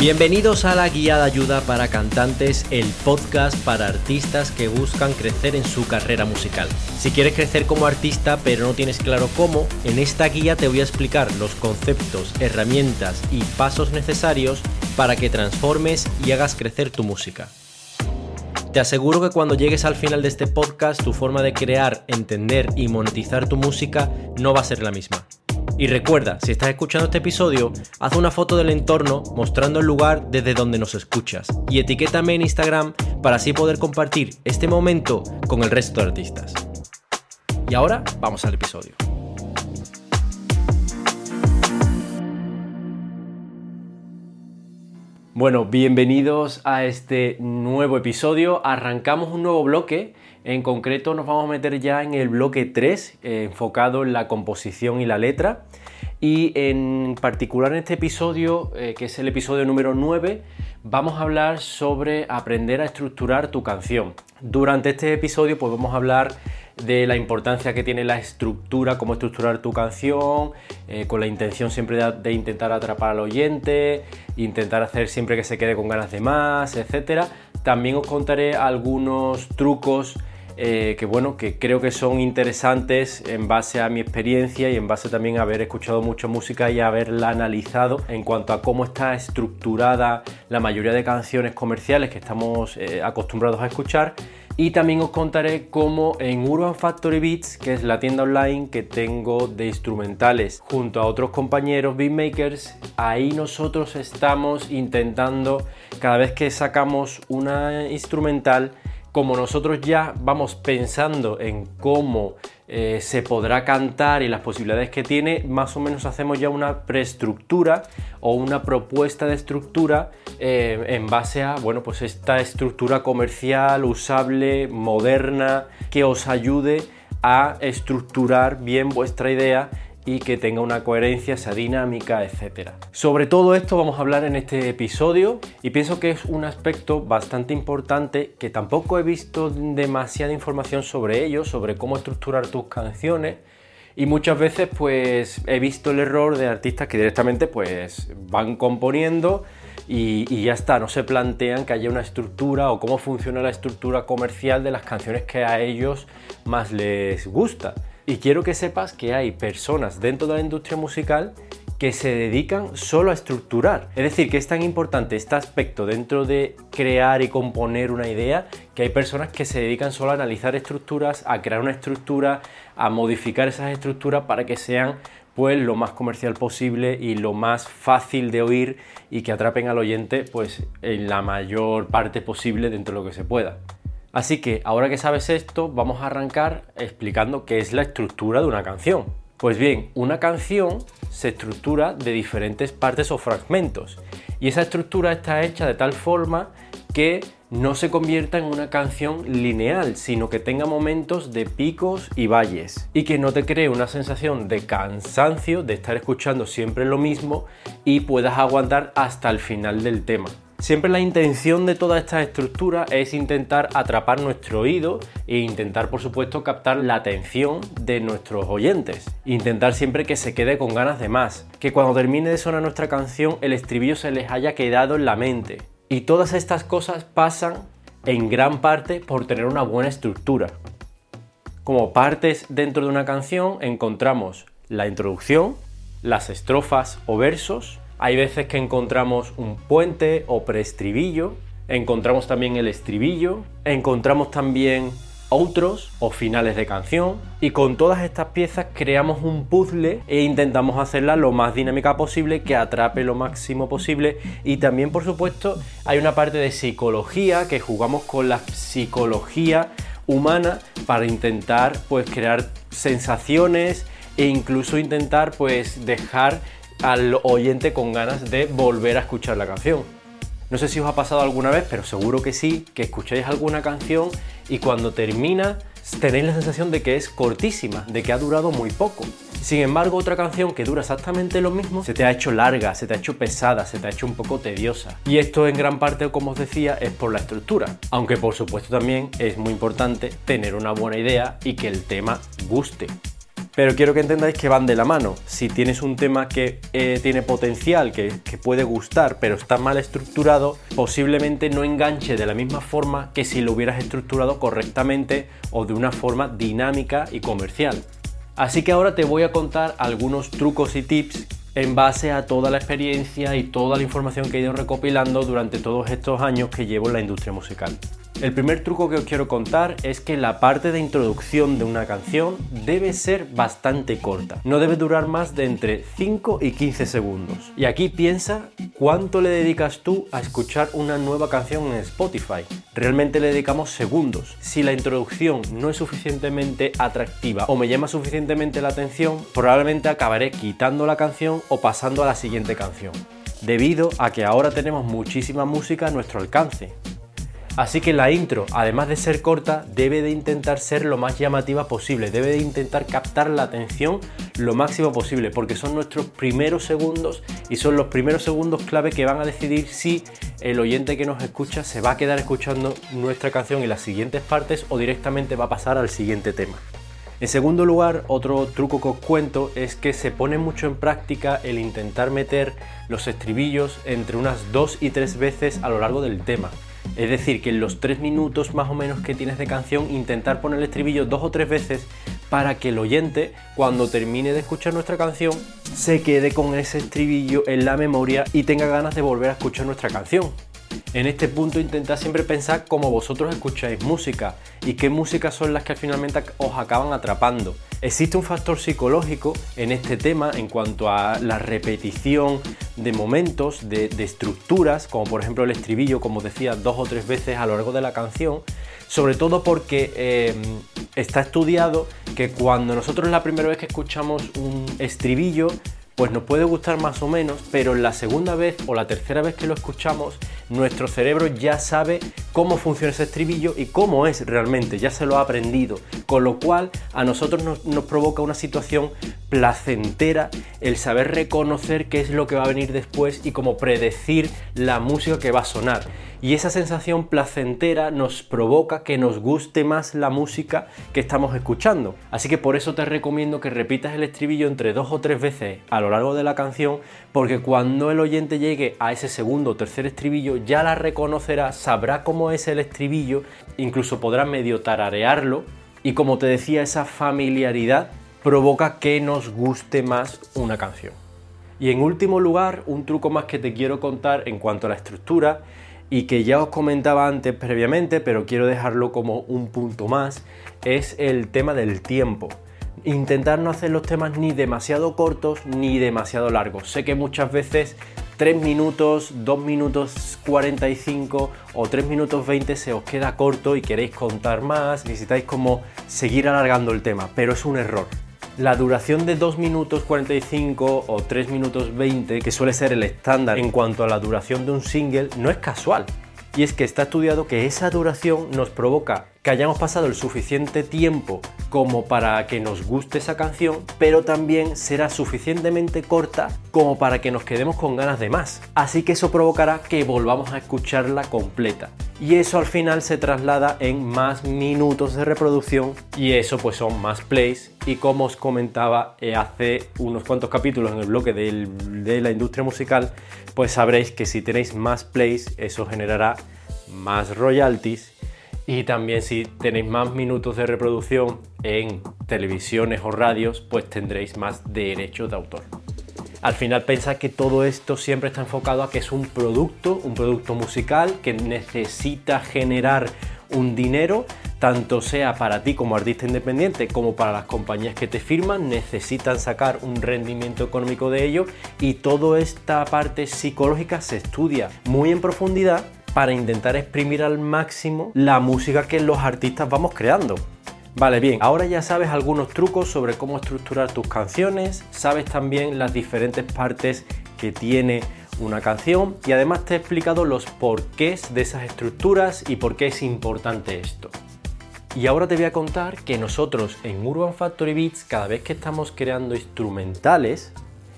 Bienvenidos a la Guía de Ayuda para Cantantes, el podcast para artistas que buscan crecer en su carrera musical. Si quieres crecer como artista pero no tienes claro cómo, en esta guía te voy a explicar los conceptos, herramientas y pasos necesarios para que transformes y hagas crecer tu música. Te aseguro que cuando llegues al final de este podcast tu forma de crear, entender y monetizar tu música no va a ser la misma. Y recuerda, si estás escuchando este episodio, haz una foto del entorno mostrando el lugar desde donde nos escuchas y etiquétame en Instagram para así poder compartir este momento con el resto de artistas. Y ahora vamos al episodio. Bueno, bienvenidos a este nuevo episodio. Arrancamos un nuevo bloque. En concreto nos vamos a meter ya en el bloque 3, eh, enfocado en la composición y la letra. Y en particular en este episodio, eh, que es el episodio número 9, vamos a hablar sobre aprender a estructurar tu canción. Durante este episodio pues vamos a hablar de la importancia que tiene la estructura, cómo estructurar tu canción, eh, con la intención siempre de, intentar atrapar al oyente, intentar hacer siempre que se quede con ganas de más, etc. También os contaré algunos trucos eh, que bueno, que creo que son interesantes en base a mi experiencia y en base también a haber escuchado mucha música y haberla analizado en cuanto a cómo está estructurada la mayoría de canciones comerciales que estamos eh, acostumbrados a escuchar. Y también os contaré cómo en Urban Factory Beats, que es la tienda online que tengo de instrumentales junto a otros compañeros beatmakers, ahí nosotros estamos intentando cada vez que sacamos una instrumental como nosotros ya vamos pensando en cómo eh, se podrá cantar y las posibilidades que tiene, más o menos hacemos ya una preestructura o una propuesta de estructura eh, en base a, bueno, pues esta estructura comercial, usable, moderna, que os ayude a estructurar bien vuestra idea y que tenga una coherencia, esa dinámica, etc. Sobre todo esto vamos a hablar en este episodio y pienso que es un aspecto bastante importante que tampoco he visto demasiada información sobre ello, sobre cómo estructurar tus canciones y muchas veces pues he visto el error de artistas que directamente pues van componiendo y, y, ya está, no se plantean que haya una estructura o cómo funciona la estructura comercial de las canciones que a ellos más les gusta. Y quiero que sepas que hay personas dentro de la industria musical que se dedican solo a estructurar. Es decir, que es tan importante este aspecto dentro de crear y componer una idea que hay personas que se dedican solo a analizar estructuras, a crear una estructura, a modificar esas estructuras para que sean pues lo más comercial posible y lo más fácil de oír y que atrapen al oyente pues en la mayor parte posible dentro de lo que se pueda. Así que ahora que sabes esto, vamos a arrancar explicando qué es la estructura de una canción. Pues bien, una canción se estructura de diferentes partes o fragmentos y esa estructura está hecha de tal forma que no se convierta en una canción lineal, sino que tenga momentos de picos y valles y que no te cree una sensación de cansancio de estar escuchando siempre lo mismo y puedas aguantar hasta el final del tema. Siempre la intención de toda esta estructura es intentar atrapar nuestro oído e intentar, por supuesto, captar la atención de nuestros oyentes. Intentar siempre que se quede con ganas de más. Que cuando termine de sonar nuestra canción, el estribillo se les haya quedado en la mente. Y todas estas cosas pasan en gran parte por tener una buena estructura. Como partes dentro de una canción encontramos la introducción, las estrofas o versos, hay veces que encontramos un puente o preestribillo, encontramos también el estribillo, encontramos también otros o finales de canción y con todas estas piezas creamos un puzzle e intentamos hacerla lo más dinámica posible, que atrape lo máximo posible. Y también por supuesto hay una parte de psicología que jugamos con la psicología humana para intentar pues crear sensaciones e incluso intentar pues dejar al oyente con ganas de volver a escuchar la canción. No sé si os ha pasado alguna vez, pero seguro que sí, que escucháis alguna canción y cuando termina tenéis la sensación de que es cortísima, de que ha durado muy poco. Sin embargo, otra canción que dura exactamente lo mismo se te ha hecho larga, se te ha hecho pesada, se te ha hecho un poco tediosa. Y esto en gran parte, como os decía, es por la estructura. Aunque por supuesto también es muy importante tener una buena idea y que el tema guste. Pero quiero que entendáis que van de la mano. Si tienes un tema que eh, tiene potencial, que, que puede gustar, pero está mal estructurado, posiblemente no enganche de la misma forma que si lo hubieras estructurado correctamente o de una forma dinámica y comercial. Así que ahora te voy a contar algunos trucos y tips en base a toda la experiencia y toda la información que he ido recopilando durante todos estos años que llevo en la industria musical. El primer truco que os quiero contar es que la parte de introducción de una canción debe ser bastante corta. No debe durar más de entre 5 y 15 segundos. Y aquí piensa cuánto le dedicas tú a escuchar una nueva canción en Spotify. Realmente le dedicamos segundos. Si la introducción no es suficientemente atractiva o me llama suficientemente la atención, probablemente acabaré quitando la canción o pasando a la siguiente canción debido a que ahora tenemos muchísima música a nuestro alcance. Así que la intro, además de ser corta, debe de intentar ser lo más llamativa posible, debe de intentar captar la atención lo máximo posible, porque son nuestros primeros segundos y son los primeros segundos clave que van a decidir si el oyente que nos escucha se va a quedar escuchando nuestra canción y las siguientes partes o directamente va a pasar al siguiente tema. En segundo lugar, otro truco que os cuento es que se pone mucho en práctica el intentar meter los estribillos entre unas dos y tres veces a lo largo del tema. Es decir, que en los tres minutos más o menos que tienes de canción, intentar poner el estribillo dos o tres veces para que el oyente, cuando termine de escuchar nuestra canción, se quede con ese estribillo en la memoria y tenga ganas de volver a escuchar nuestra canción. En este punto intentad siempre pensar cómo vosotros escucháis música y qué músicas son las que finalmente os acaban atrapando. Existe un factor psicológico en este tema en cuanto a la repetición de momentos, de, estructuras, como por ejemplo el estribillo, como decía, dos o tres veces a lo largo de la canción, sobre todo porque eh, está estudiado que cuando nosotros la primera vez que escuchamos un estribillo, pues nos puede gustar más o menos, pero la segunda vez o la tercera vez que lo escuchamos, nuestro cerebro ya sabe cómo funciona ese estribillo y cómo es realmente, ya se lo ha aprendido, con lo cual a nosotros nos, provoca una situación placentera el saber reconocer qué es lo que va a venir después y cómo predecir la música que va a sonar. Y esa sensación placentera nos provoca que nos guste más la música que estamos escuchando. Así que por eso te recomiendo que repitas el estribillo entre dos o tres veces a lo largo de la canción, porque cuando el oyente llegue a ese segundo o tercer estribillo ya la reconocerá, sabrá cómo es el estribillo, incluso podrá medio tararearlo. Y como te decía, esa familiaridad provoca que nos guste más una canción. Y en último lugar, un truco más que te quiero contar en cuanto a la estructura y que ya os comentaba antes previamente, pero quiero dejarlo como un punto más, es el tema del tiempo. Intentar no hacer los temas ni demasiado cortos ni demasiado largos. Sé que muchas veces 3 minutos, 2 minutos 45 o 3 minutos 20 se os queda corto y queréis contar más, necesitáis como seguir alargando el tema, pero es un error la duración de 2 minutos 45 o 3 minutos 20, que suele ser el estándar en cuanto a la duración de un single, no es casual. Y es que está estudiado que esa duración nos provoca que hayamos pasado el suficiente tiempo como para que nos guste esa canción, pero también será suficientemente corta como para que nos quedemos con ganas de más. Así que eso provocará que volvamos a escucharla completa. Y eso al final se traslada en más minutos de reproducción y eso pues son más plays y como os comentaba eh, hace unos cuantos capítulos en el bloque de la industria musical, pues sabréis que si tenéis más plays eso generará más royalties y también si tenéis más minutos de reproducción en televisiones o radios, pues tendréis más derechos de autor. Al final pensad que todo esto siempre está enfocado a que es un producto, un producto musical que necesita generar un dinero, tanto sea para ti como artista independiente como para las compañías que te firman, necesitan sacar un rendimiento económico de ello y toda esta parte psicológica se estudia muy en profundidad para intentar exprimir al máximo la música que los artistas vamos creando. Vale, bien, ahora ya sabes algunos trucos sobre cómo estructurar tus canciones, sabes también las diferentes partes que tiene una canción y además te he explicado los porqués de esas estructuras y por qué es importante esto. Y ahora te voy a contar que nosotros en Urban Factory Beats, cada vez que estamos creando instrumentales,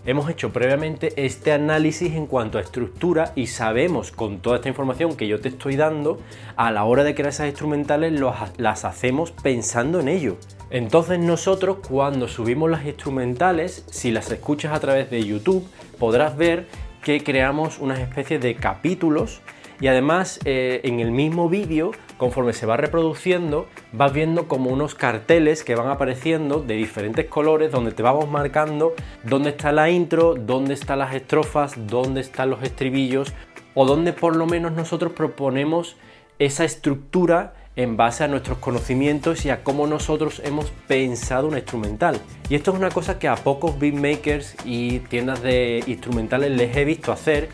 hemos hecho previamente este análisis en cuanto a estructura y sabemos con toda esta información que yo te estoy dando, a la hora de crear esas instrumentales las hacemos pensando en ello. Entonces nosotros cuando subimos las instrumentales, si las escuchas a través de YouTube, podrás ver que creamos una especie de capítulos y además eh, en el mismo vídeo, conforme se va reproduciendo, vas viendo como unos carteles que van apareciendo de diferentes colores donde te vamos marcando dónde está la intro, dónde están las estrofas, dónde están los estribillos o dónde por lo menos nosotros proponemos esa estructura en base a nuestros conocimientos y a cómo nosotros hemos pensado una instrumental. Y esto es una cosa que a pocos beatmakers y tiendas de instrumentales les he visto hacer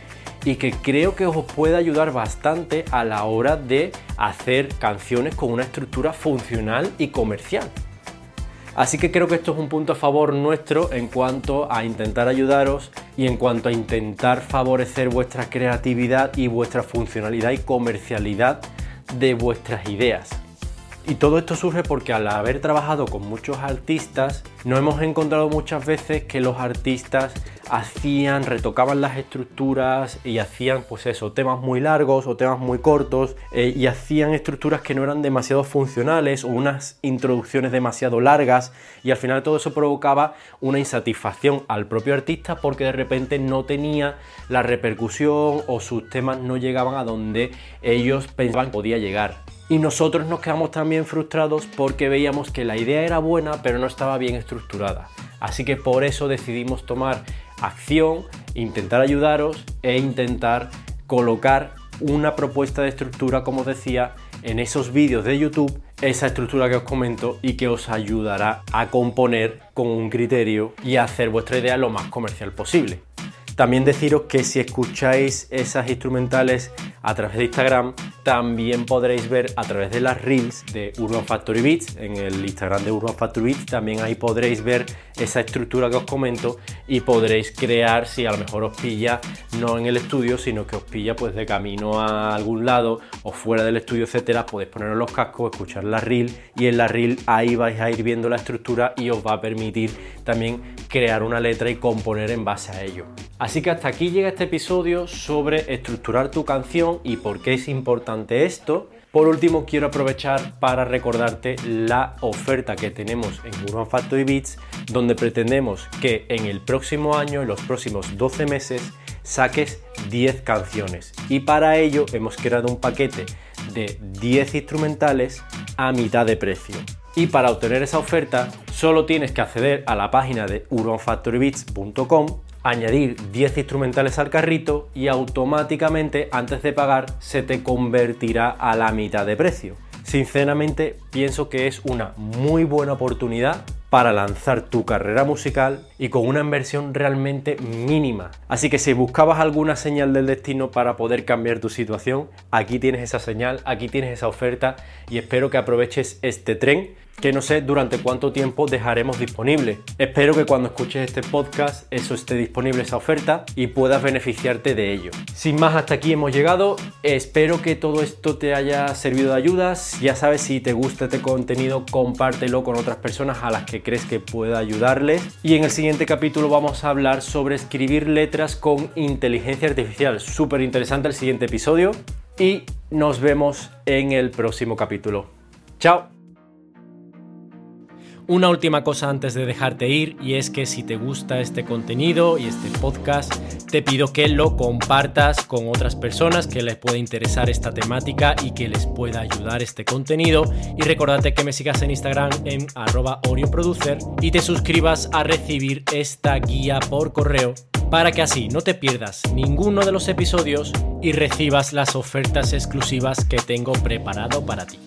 y que creo que os puede ayudar bastante a la hora de hacer canciones con una estructura funcional y comercial. Así que creo que esto es un punto a favor nuestro en cuanto a intentar ayudaros y en cuanto a intentar favorecer vuestra creatividad y vuestra funcionalidad y comercialidad de vuestras ideas. Y todo esto surge porque al haber trabajado con muchos artistas, nos hemos encontrado muchas veces que los artistas hacían, retocaban las estructuras y hacían, pues eso, temas muy largos o temas muy cortos eh, y hacían estructuras que no eran demasiado funcionales o unas introducciones demasiado largas y al final todo eso provocaba una insatisfacción al propio artista porque de repente no tenía la repercusión o sus temas no llegaban a donde ellos pensaban que podía llegar. Y nosotros nos quedamos también frustrados porque veíamos que la idea era buena pero no estaba bien estructurada. Así que por eso decidimos tomar acción, intentar ayudaros e intentar colocar una propuesta de estructura, como os decía, en esos vídeos de YouTube, esa estructura que os comento y que os ayudará a componer con un criterio y a hacer vuestra idea lo más comercial posible. También deciros que si escucháis esas instrumentales a través de Instagram, también podréis ver a través de las reels de Urban Factory Beats, en el Instagram de Urban Factory Beats, también ahí podréis ver esa estructura que os comento y podréis crear, si a lo mejor os pilla, no en el estudio, sino que os pilla pues de camino a algún lado o fuera del estudio, etcétera, podéis poneros los cascos, escuchar la reel y en la reel ahí vais a ir viendo la estructura y os va a permitir también crear una letra y componer en base a ello. Así que hasta aquí llega este episodio sobre estructurar tu canción y por qué es importante esto. Por último, quiero aprovechar para recordarte la oferta que tenemos en Urban Factory Beats, donde pretendemos que en el próximo año, en los próximos 12 meses, saques 10 canciones. Y para ello hemos creado un paquete de 10 instrumentales a mitad de precio. Y para obtener esa oferta, solo tienes que acceder a la página de urbanfactorybeats.com añadir 10 instrumentales al carrito y automáticamente antes de pagar se te convertirá a la mitad de precio. Sinceramente pienso que es una muy buena oportunidad para lanzar tu carrera musical y con una inversión realmente mínima. Así que si buscabas alguna señal del destino para poder cambiar tu situación, aquí tienes esa señal, aquí tienes esa oferta y espero que aproveches este tren que no sé durante cuánto tiempo dejaremos disponible. Espero que cuando escuches este podcast eso esté disponible esa oferta y puedas beneficiarte de ello. Sin más, hasta aquí hemos llegado. Espero que todo esto te haya servido de ayudas. Ya sabes, si te gusta este contenido, compártelo con otras personas a las que crees que pueda ayudarles. Y en el siguiente capítulo vamos a hablar sobre escribir letras con inteligencia artificial. Súper interesante el siguiente episodio. Y nos vemos en el próximo capítulo. ¡Chao! Una última cosa antes de dejarte ir y es que si te gusta este contenido y este podcast, te pido que lo compartas con otras personas que les pueda interesar esta temática y que les pueda ayudar este contenido. Y recordate que me sigas en Instagram en arroba orioproducer y te suscribas a recibir esta guía por correo para que así no te pierdas ninguno de los episodios y recibas las ofertas exclusivas que tengo preparado para ti.